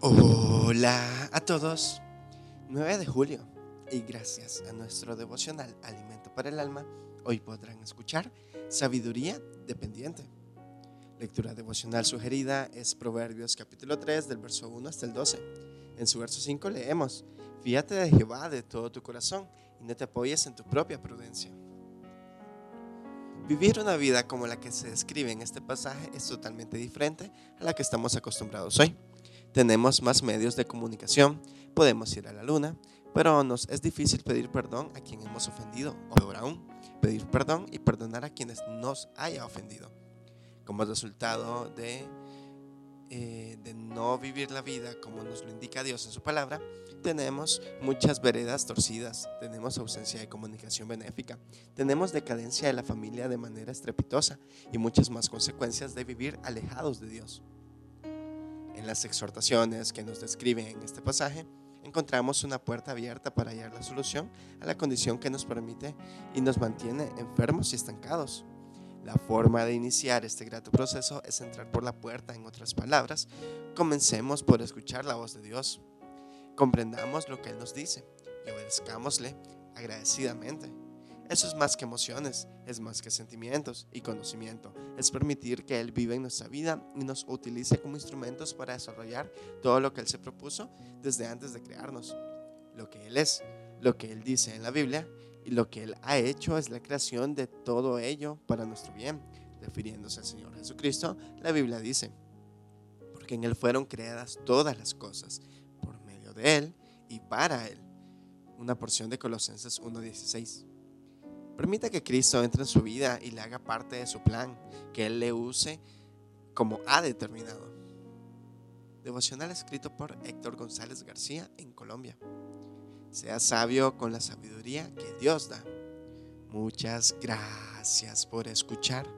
Hola a todos. 9 de julio y gracias a nuestro devocional Alimento para el Alma, hoy podrán escuchar Sabiduría Dependiente. Lectura devocional sugerida es Proverbios capítulo 3 del verso 1 hasta el 12. En su verso 5 leemos, Fíjate de Jehová de todo tu corazón y no te apoyes en tu propia prudencia. Vivir una vida como la que se describe en este pasaje es totalmente diferente a la que estamos acostumbrados hoy. Tenemos más medios de comunicación, podemos ir a la luna, pero nos es difícil pedir perdón a quien hemos ofendido, o peor aún, pedir perdón y perdonar a quienes nos haya ofendido. Como resultado de, eh, de no vivir la vida como nos lo indica Dios en su palabra, tenemos muchas veredas torcidas, tenemos ausencia de comunicación benéfica, tenemos decadencia de la familia de manera estrepitosa y muchas más consecuencias de vivir alejados de Dios. En las exhortaciones que nos describen en este pasaje, encontramos una puerta abierta para hallar la solución a la condición que nos permite y nos mantiene enfermos y estancados. La forma de iniciar este grato proceso es entrar por la puerta, en otras palabras, comencemos por escuchar la voz de Dios. Comprendamos lo que Él nos dice y obedezcámosle agradecidamente. Eso es más que emociones, es más que sentimientos y conocimiento. Es permitir que Él viva en nuestra vida y nos utilice como instrumentos para desarrollar todo lo que Él se propuso desde antes de crearnos. Lo que Él es, lo que Él dice en la Biblia y lo que Él ha hecho es la creación de todo ello para nuestro bien. Refiriéndose al Señor Jesucristo, la Biblia dice, porque en Él fueron creadas todas las cosas, por medio de Él y para Él. Una porción de Colosenses 1.16. Permita que Cristo entre en su vida y le haga parte de su plan, que Él le use como ha determinado. Devocional escrito por Héctor González García en Colombia. Sea sabio con la sabiduría que Dios da. Muchas gracias por escuchar.